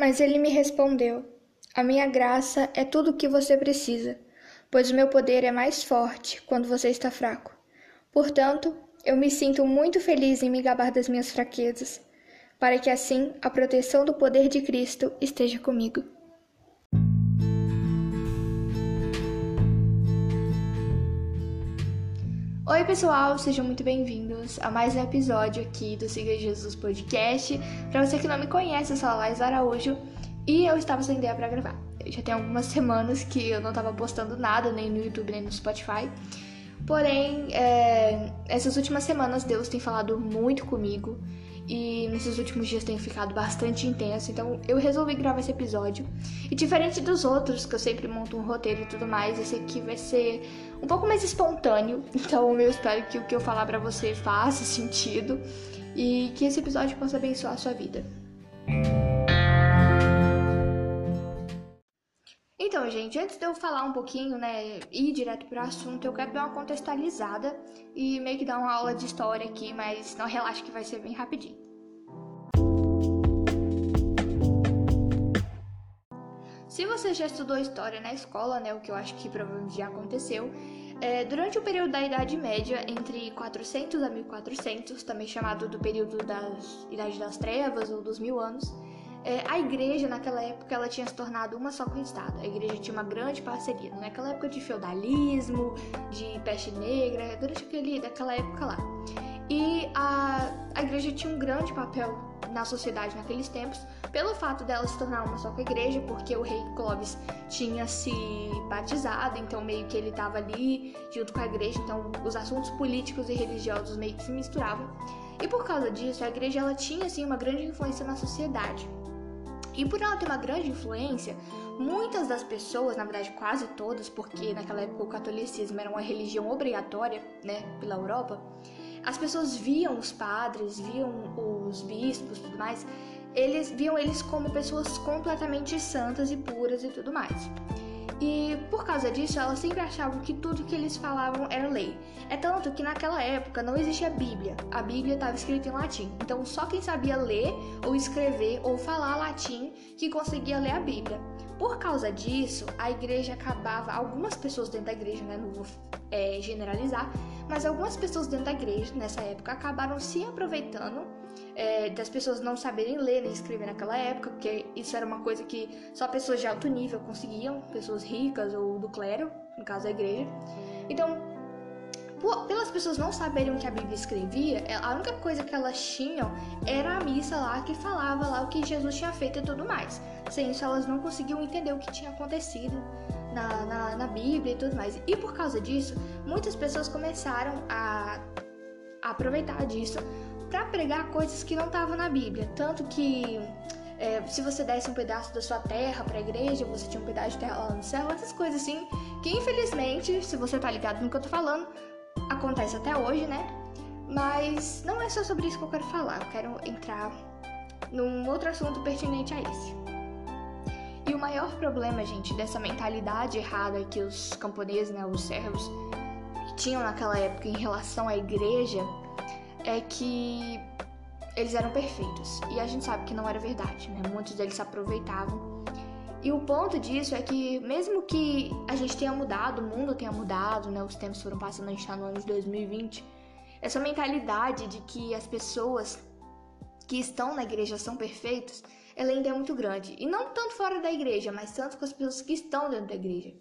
Mas ele me respondeu: A minha graça é tudo o que você precisa, pois o meu poder é mais forte quando você está fraco. Portanto, eu me sinto muito feliz em me gabar das minhas fraquezas, para que assim a proteção do poder de Cristo esteja comigo. Oi, pessoal, sejam muito bem-vindos a mais um episódio aqui do Siga Jesus Podcast. Para você que não me conhece, eu sou a Laís Araújo e eu estava sem ideia para gravar. Já tem algumas semanas que eu não estava postando nada, nem no YouTube, nem no Spotify. Porém, é, essas últimas semanas Deus tem falado muito comigo e nesses últimos dias tem ficado bastante intenso, então eu resolvi gravar esse episódio. E diferente dos outros, que eu sempre monto um roteiro e tudo mais, esse aqui vai ser um pouco mais espontâneo, então eu espero que o que eu falar para você faça sentido e que esse episódio possa abençoar a sua vida. Então, gente, antes de eu falar um pouquinho, né, ir direto pro assunto, eu quero dar uma contextualizada e meio que dar uma aula de história aqui, mas não relaxa que vai ser bem rapidinho. Se você já estudou história na escola, né, o que eu acho que provavelmente já aconteceu, é, durante o período da Idade Média, entre 400 a 1400, também chamado do período da Idade das Trevas ou dos Mil Anos, é, a igreja naquela época ela tinha se tornado uma só com o Estado. A igreja tinha uma grande parceria. Naquela época de feudalismo, de peste negra, durante aquele, daquela época lá. E a, a igreja tinha um grande papel na sociedade naqueles tempos, pelo fato dela se tornar uma só com a igreja, porque o rei Clovis tinha se batizado, então meio que ele estava ali junto com a igreja, então os assuntos políticos e religiosos meio que se misturavam. E por causa disso, a igreja ela tinha assim uma grande influência na sociedade. E por ela ter uma grande influência, muitas das pessoas, na verdade quase todas, porque naquela época o catolicismo era uma religião obrigatória, né, pela Europa, as pessoas viam os padres, viam os bispos, tudo mais, eles viam eles como pessoas completamente santas e puras e tudo mais. E por causa disso, elas sempre achavam que tudo que eles falavam era lei. É tanto que naquela época não existia Bíblia. A Bíblia estava escrita em latim. Então só quem sabia ler ou escrever ou falar latim que conseguia ler a Bíblia. Por causa disso, a igreja acabava, algumas pessoas dentro da igreja, né, não vou é, generalizar, mas algumas pessoas dentro da igreja nessa época acabaram se aproveitando é, das pessoas não saberem ler nem escrever naquela época, porque isso era uma coisa que só pessoas de alto nível conseguiam, pessoas ricas ou do clero, no caso da igreja. Então, por, pelas pessoas não saberem o que a Bíblia escrevia, é, a única coisa que elas tinham era a missa lá que falava lá o que Jesus tinha feito e tudo mais. Sem isso, elas não conseguiam entender o que tinha acontecido na, na, na Bíblia e tudo mais. E por causa disso, muitas pessoas começaram a, a aproveitar disso para pregar coisas que não estavam na Bíblia. Tanto que é, se você desse um pedaço da sua terra para a igreja, você tinha um pedaço de terra lá no céu, essas coisas assim, que infelizmente, se você tá ligado no que eu tô falando, acontece até hoje, né? Mas não é só sobre isso que eu quero falar, eu quero entrar num outro assunto pertinente a esse. E o maior problema, gente, dessa mentalidade errada que os camponeses, né, os servos, tinham naquela época em relação à igreja é que eles eram perfeitos. E a gente sabe que não era verdade, né? Muitos deles se aproveitavam. E o ponto disso é que, mesmo que a gente tenha mudado, o mundo tenha mudado, né? Os tempos foram passando, a gente tá no ano de 2020. Essa mentalidade de que as pessoas que estão na igreja são perfeitas, ela ainda é muito grande. E não tanto fora da igreja, mas tanto com as pessoas que estão dentro da igreja.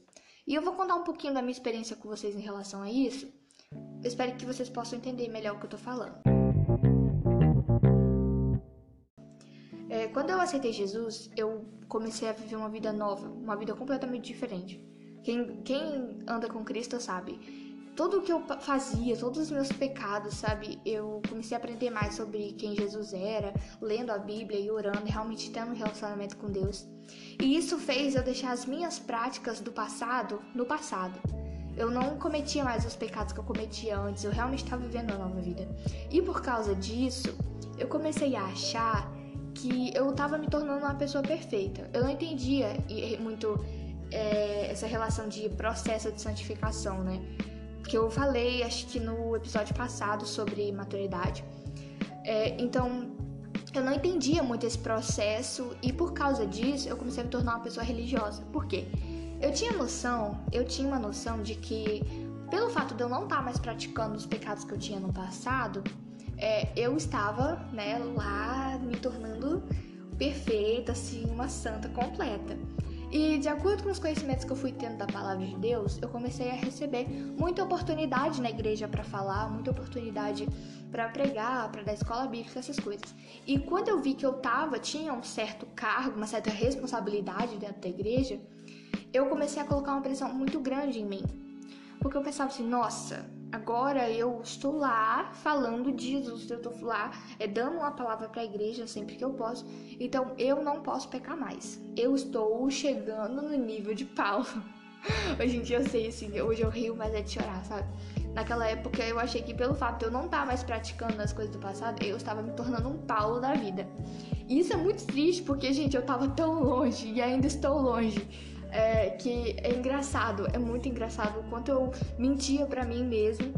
E eu vou contar um pouquinho da minha experiência com vocês em relação a isso, eu espero que vocês possam entender melhor o que eu tô falando. É, quando eu aceitei Jesus, eu comecei a viver uma vida nova, uma vida completamente diferente. Quem, quem anda com Cristo sabe. Tudo o que eu fazia, todos os meus pecados, sabe? Eu comecei a aprender mais sobre quem Jesus era, lendo a Bíblia e orando, realmente tendo um relacionamento com Deus. E isso fez eu deixar as minhas práticas do passado no passado eu não cometia mais os pecados que eu cometia antes, eu realmente estava vivendo uma nova vida. E por causa disso, eu comecei a achar que eu estava me tornando uma pessoa perfeita. Eu não entendia muito é, essa relação de processo de santificação, né? Que eu falei, acho que no episódio passado, sobre maturidade. É, então, eu não entendia muito esse processo e por causa disso eu comecei a me tornar uma pessoa religiosa. Por quê? Eu tinha noção, eu tinha uma noção de que pelo fato de eu não estar mais praticando os pecados que eu tinha no passado, é, eu estava, né, lá me tornando perfeita, assim, uma santa completa. E de acordo com os conhecimentos que eu fui tendo da palavra de Deus, eu comecei a receber muita oportunidade na igreja para falar, muita oportunidade para pregar, para dar escola bíblica, essas coisas. E quando eu vi que eu tava, tinha um certo cargo, uma certa responsabilidade dentro da igreja, eu comecei a colocar uma pressão muito grande em mim. Porque eu pensava assim, nossa, agora eu estou lá falando de Jesus, eu estou lá é, dando uma palavra para a igreja sempre que eu posso, então eu não posso pecar mais. Eu estou chegando no nível de Paulo. Hoje em dia eu sei assim, hoje eu rio, mas é de chorar, sabe? Naquela época eu achei que pelo fato de eu não estar mais praticando as coisas do passado, eu estava me tornando um Paulo da vida. E isso é muito triste porque, gente, eu estava tão longe e ainda estou longe é, que é engraçado, é muito engraçado o quanto eu mentia para mim mesmo,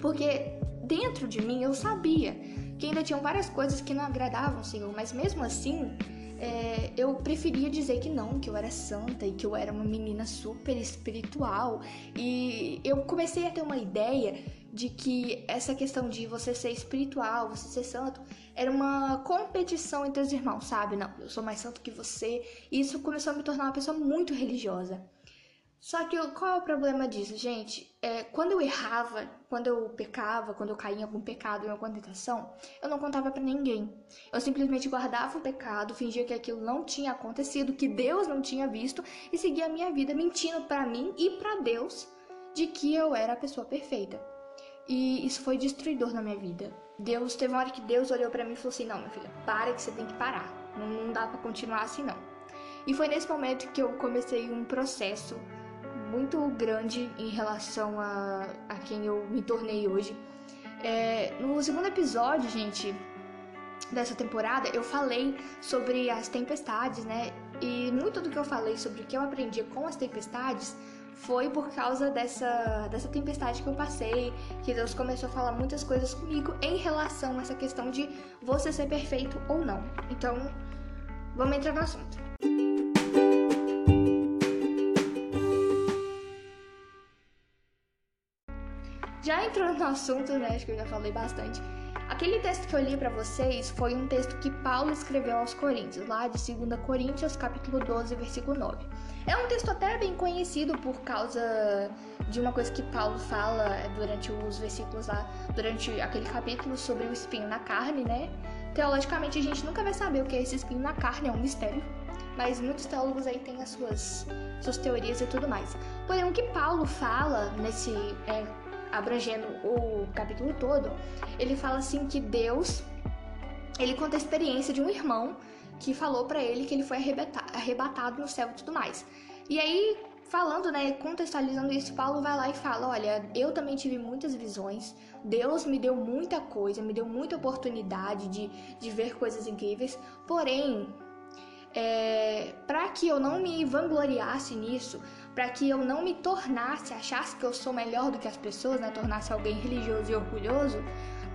porque dentro de mim eu sabia que ainda tinham várias coisas que não agradavam o Senhor, mas mesmo assim é, eu preferia dizer que não, que eu era santa e que eu era uma menina super espiritual. E eu comecei a ter uma ideia de que essa questão de você ser espiritual, você ser santo, era uma competição entre os irmãos, sabe? Não, eu sou mais santo que você. E isso começou a me tornar uma pessoa muito religiosa. Só que qual é o problema disso, gente? É, quando eu errava, quando eu pecava, quando eu caía em algum pecado, em alguma tentação, eu não contava para ninguém. Eu simplesmente guardava o pecado, fingia que aquilo não tinha acontecido, que Deus não tinha visto e seguia a minha vida mentindo para mim e para Deus de que eu era a pessoa perfeita. E isso foi destruidor na minha vida. Deus teve uma hora que Deus olhou para mim e falou assim: "Não, minha filha, para que você tem que parar. Não, não dá para continuar assim não". E foi nesse momento que eu comecei um processo muito grande em relação a, a quem eu me tornei hoje. É, no segundo episódio, gente, dessa temporada, eu falei sobre as tempestades, né? E muito do que eu falei sobre o que eu aprendi com as tempestades foi por causa dessa, dessa tempestade que eu passei, que Deus começou a falar muitas coisas comigo em relação a essa questão de você ser perfeito ou não. Então, vamos entrar no assunto. Já entrando no assunto, né, acho que eu já falei bastante. Aquele texto que eu li para vocês foi um texto que Paulo escreveu aos Coríntios, lá de 2 Coríntios, capítulo 12, versículo 9. É um texto até bem conhecido por causa de uma coisa que Paulo fala durante os versículos lá, durante aquele capítulo sobre o espinho na carne, né? Teologicamente a gente nunca vai saber o que é esse espinho na carne, é um mistério. Mas muitos teólogos aí têm as suas, suas teorias e tudo mais. Porém, o que Paulo fala nesse é, abrangendo o capítulo todo, ele fala assim que Deus, ele conta a experiência de um irmão que falou para ele que ele foi arrebatado no céu e tudo mais. E aí, falando, né, contextualizando isso, Paulo vai lá e fala: Olha, eu também tive muitas visões, Deus me deu muita coisa, me deu muita oportunidade de, de ver coisas incríveis, porém, é, para que eu não me vangloriasse nisso, para que eu não me tornasse, achasse que eu sou melhor do que as pessoas, né, tornasse alguém religioso e orgulhoso,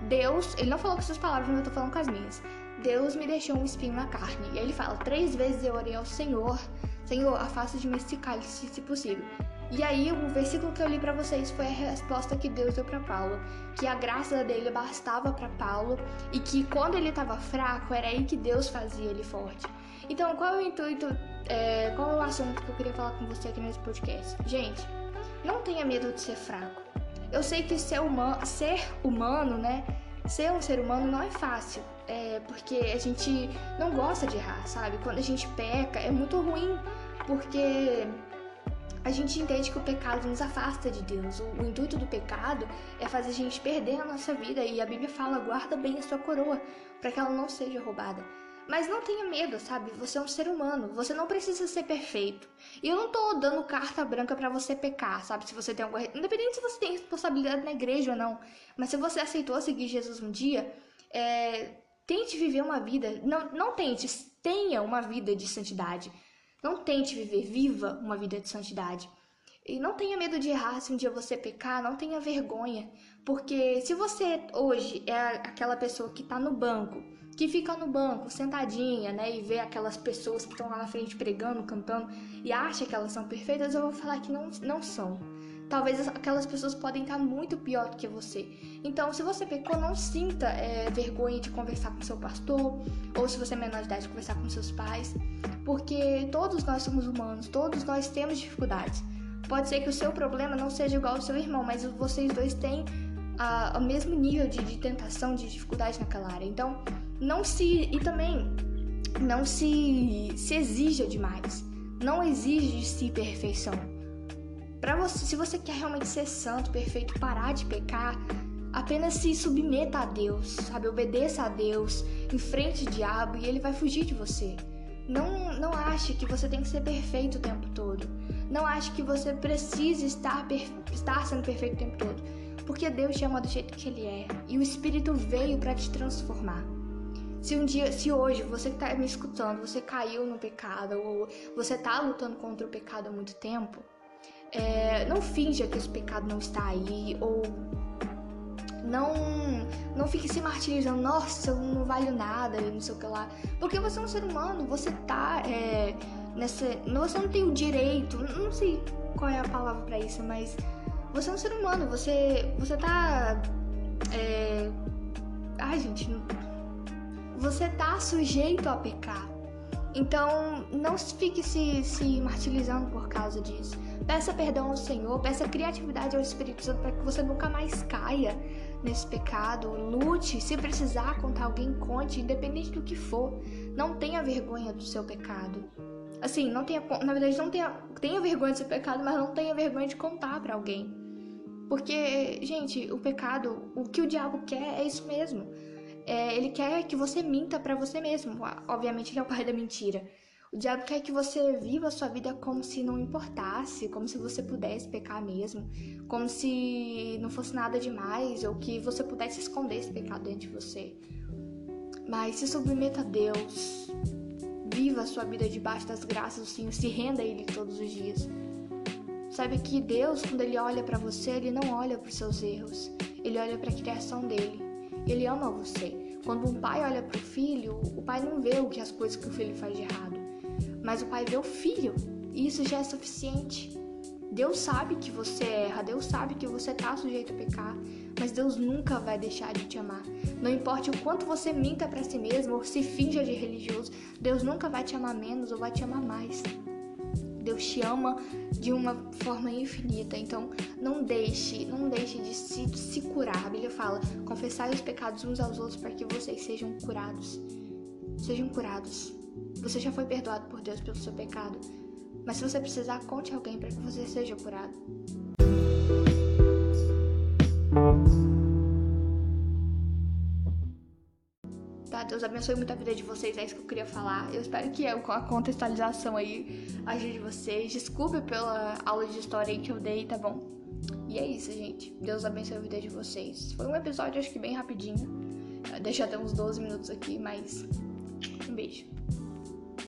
Deus, ele não falou com essas palavras, mas eu tô falando com as minhas. Deus me deixou um espinho na carne. E aí ele fala: Três vezes eu orei ao Senhor, Senhor, afasta de mim esse cálice, se possível. E aí o versículo que eu li para vocês foi a resposta que Deus deu para Paulo, que a graça dele bastava para Paulo e que quando ele estava fraco era aí que Deus fazia ele forte. Então, qual é o intuito, é, qual é o assunto que eu queria falar com você aqui nesse podcast? Gente, não tenha medo de ser fraco. Eu sei que ser, humano, ser humano, né? Ser um ser humano não é fácil, é, porque a gente não gosta de errar, sabe? Quando a gente peca é muito ruim, porque a gente entende que o pecado nos afasta de Deus. O, o, intuito do pecado é fazer a gente perder a nossa vida e a Bíblia fala: guarda bem a sua coroa, para que ela não seja roubada. Mas não tenha medo, sabe? Você é um ser humano, você não precisa ser perfeito. E eu não tô dando carta branca para você pecar, sabe? Se você tem alguma. Independente se você tem responsabilidade na igreja ou não. Mas se você aceitou seguir Jesus um dia, é... tente viver uma vida. Não, não tente, tenha uma vida de santidade. Não tente viver, viva uma vida de santidade. E não tenha medo de errar se um dia você pecar, não tenha vergonha. Porque se você hoje é aquela pessoa que tá no banco que fica no banco, sentadinha, né, e vê aquelas pessoas que estão lá na frente pregando, cantando e acha que elas são perfeitas, eu vou falar que não, não são. Talvez aquelas pessoas podem estar muito pior do que você. Então, se você pecou, não sinta é, vergonha de conversar com seu pastor, ou se você é menor de idade, de conversar com seus pais, porque todos nós somos humanos, todos nós temos dificuldades. Pode ser que o seu problema não seja igual ao seu irmão, mas vocês dois têm o mesmo nível de, de tentação, de dificuldade naquela área. Então, não se. E também, não se, se exija demais. Não exige de si perfeição. Para você, se você quer realmente ser santo, perfeito, parar de pecar, apenas se submeta a Deus, sabe? Obedeça a Deus, enfrente o diabo e ele vai fugir de você. Não, não ache que você tem que ser perfeito o tempo todo. Não ache que você precisa estar, estar sendo perfeito o tempo todo. Porque Deus te ama do jeito que Ele é. E o Espírito veio para te transformar. Se um dia, se hoje você que tá me escutando, você caiu no pecado ou você tá lutando contra o pecado há muito tempo, é, não finja que esse pecado não está aí ou não não fique se martirizando, nossa, eu não valho nada e não sei o que lá. Porque você é um ser humano, você tá é, nessa. Você não tem o direito, não sei qual é a palavra para isso, mas você é um ser humano, você. Você tá. É, ai, gente, você tá sujeito a pecar. Então, não fique se, se martirizando por causa disso. Peça perdão ao Senhor, peça criatividade ao Espírito Santo para que você nunca mais caia nesse pecado. Lute, se precisar contar alguém, conte, independente do que for. Não tenha vergonha do seu pecado. Assim, não tenha, na verdade, não tenha, tenha vergonha do seu pecado, mas não tenha vergonha de contar para alguém. Porque, gente, o pecado, o que o diabo quer é isso mesmo é, ele quer que você minta para você mesmo. Obviamente, ele é o pai da mentira. O diabo quer que você viva a sua vida como se não importasse, como se você pudesse pecar mesmo, como se não fosse nada demais, ou que você pudesse esconder esse pecado dentro de você. Mas se submeta a Deus, viva a sua vida debaixo das graças do Senhor, se renda a Ele todos os dias. Sabe que Deus, quando Ele olha para você, Ele não olha para os seus erros, Ele olha para a criação dele. Ele ama você. Quando um pai olha para o filho, o pai não vê o que as coisas que o filho faz de errado, mas o pai vê o filho. E isso já é suficiente. Deus sabe que você erra, Deus sabe que você está sujeito a pecar, mas Deus nunca vai deixar de te amar. Não importa o quanto você minta para si mesmo ou se finja de religioso, Deus nunca vai te amar menos ou vai te amar mais. Deus te ama de uma forma infinita. Então, não deixe, não deixe de se, se curar. A Bíblia fala: confessai os pecados uns aos outros para que vocês sejam curados. Sejam curados. Você já foi perdoado por Deus pelo seu pecado. Mas se você precisar, conte alguém para que você seja curado. Deus abençoe muito a vida de vocês, é isso que eu queria falar. Eu espero que a contextualização aí ajude vocês. Desculpe pela aula de história aí que eu dei, tá bom? E é isso, gente. Deus abençoe a vida de vocês. Foi um episódio, acho que bem rapidinho. Deixa até uns 12 minutos aqui, mas um beijo.